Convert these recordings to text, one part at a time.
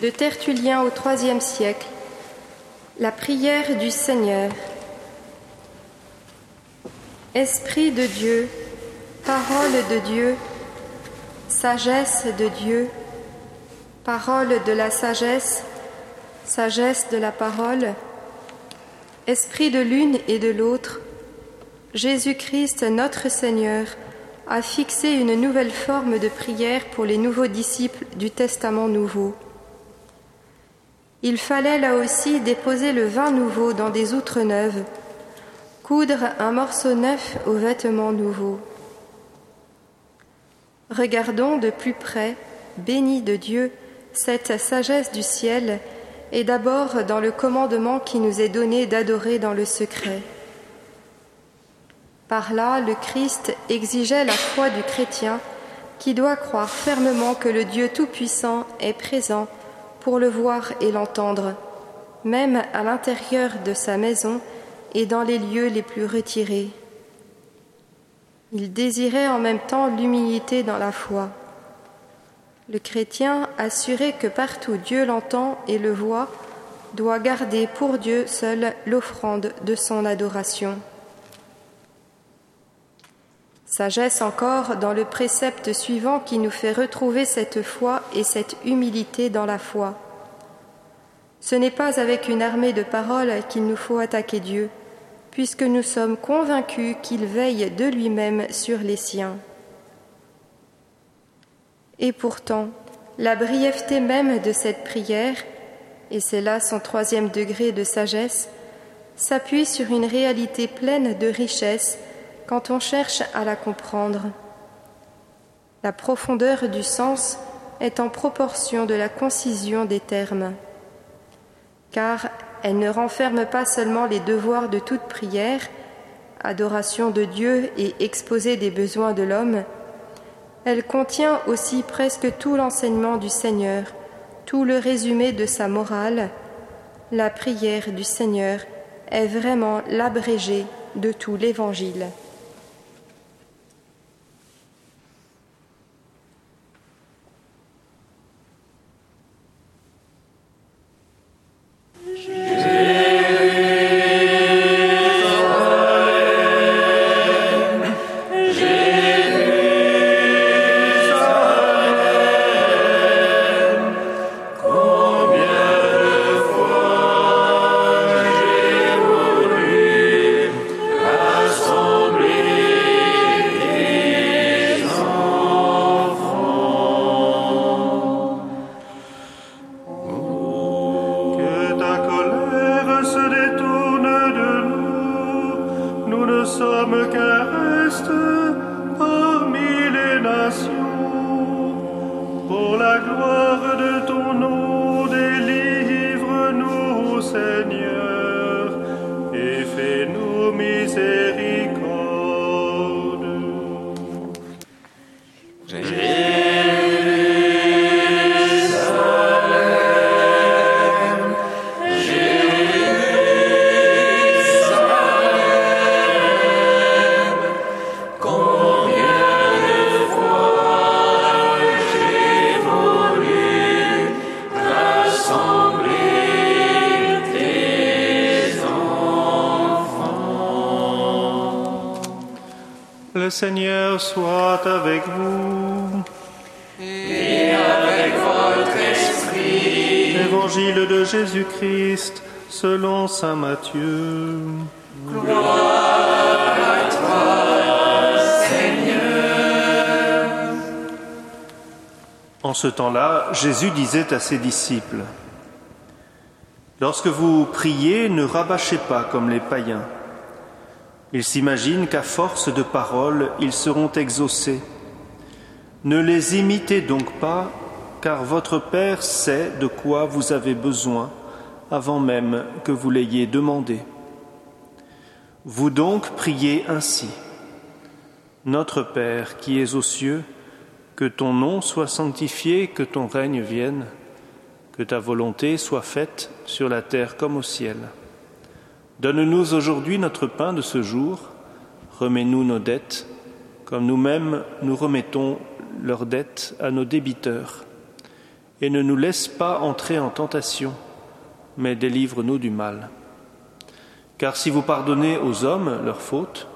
de Tertullien au IIIe siècle. La prière du Seigneur. Esprit de Dieu, parole de Dieu, sagesse de Dieu, parole de la sagesse, sagesse de la parole, esprit de l'une et de l'autre, Jésus-Christ notre Seigneur a fixé une nouvelle forme de prière pour les nouveaux disciples du Testament nouveau. Il fallait là aussi déposer le vin nouveau dans des outres neuves, coudre un morceau neuf aux vêtements nouveaux. Regardons de plus près, béni de Dieu, cette sagesse du ciel, et d'abord dans le commandement qui nous est donné d'adorer dans le secret. Par là, le Christ exigeait la foi du chrétien qui doit croire fermement que le Dieu Tout-Puissant est présent pour le voir et l'entendre, même à l'intérieur de sa maison et dans les lieux les plus retirés. Il désirait en même temps l'humilité dans la foi. Le chrétien, assuré que partout Dieu l'entend et le voit, doit garder pour Dieu seul l'offrande de son adoration. Sagesse encore dans le précepte suivant qui nous fait retrouver cette foi et cette humilité dans la foi. Ce n'est pas avec une armée de paroles qu'il nous faut attaquer Dieu, puisque nous sommes convaincus qu'il veille de lui-même sur les siens. Et pourtant, la brièveté même de cette prière, et c'est là son troisième degré de sagesse, s'appuie sur une réalité pleine de richesse quand on cherche à la comprendre. La profondeur du sens est en proportion de la concision des termes, car elle ne renferme pas seulement les devoirs de toute prière, adoration de Dieu et exposé des besoins de l'homme, elle contient aussi presque tout l'enseignement du Seigneur, tout le résumé de sa morale. La prière du Seigneur est vraiment l'abrégé de tout l'Évangile. pour la gloire. Le Seigneur soit avec vous. Et avec votre esprit. Évangile de Jésus-Christ selon Saint Matthieu. Gloire à toi, Seigneur. En ce temps-là, Jésus disait à ses disciples, Lorsque vous priez, ne rabâchez pas comme les païens ils s'imaginent qu'à force de paroles, ils seront exaucés. Ne les imitez donc pas, car votre Père sait de quoi vous avez besoin avant même que vous l'ayez demandé. Vous donc priez ainsi. Notre Père qui es aux cieux, que ton nom soit sanctifié, que ton règne vienne, que ta volonté soit faite sur la terre comme au ciel. Donne-nous aujourd'hui notre pain de ce jour, remets-nous nos dettes, comme nous-mêmes nous remettons leurs dettes à nos débiteurs. et ne nous laisse pas entrer en tentation, mais délivre-nous du mal. Car si vous pardonnez aux hommes leurs fautes,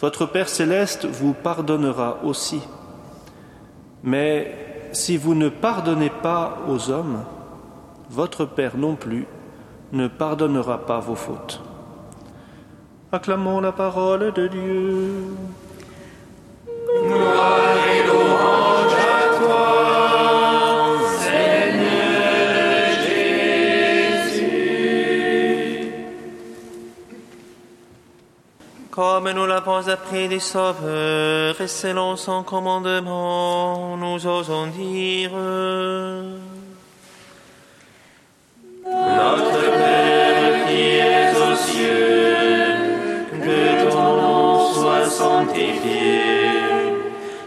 votre Père céleste vous pardonnera aussi. Mais si vous ne pardonnez pas aux hommes, votre Père non plus ne pardonnera pas vos fautes. Acclamons la parole de Dieu. Comme nous l'avons appris du Sauveur et selon son commandement, nous osons dire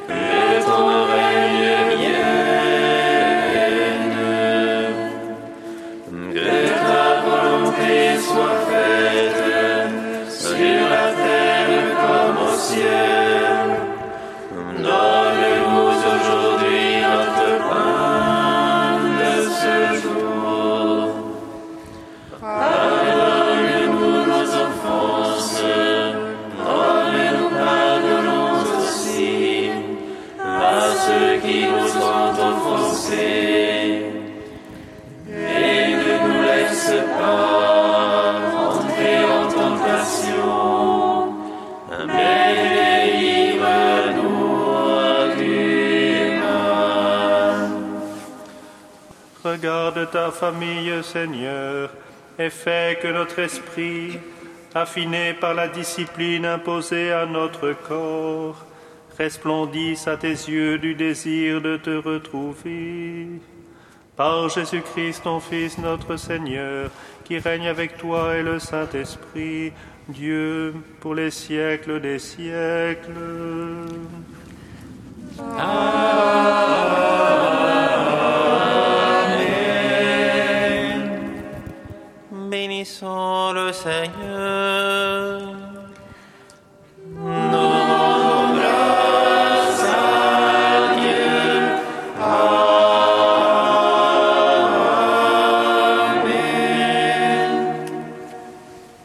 que ton règne vienne, que ta volonté soit faite sur la terre comme au ciel. Regarde ta famille, Seigneur, et fais que notre esprit, affiné par la discipline imposée à notre corps, resplendisse à tes yeux du désir de te retrouver. Par Jésus-Christ, ton Fils, notre Seigneur, qui règne avec toi et le Saint-Esprit, Dieu, pour les siècles des siècles. Amen.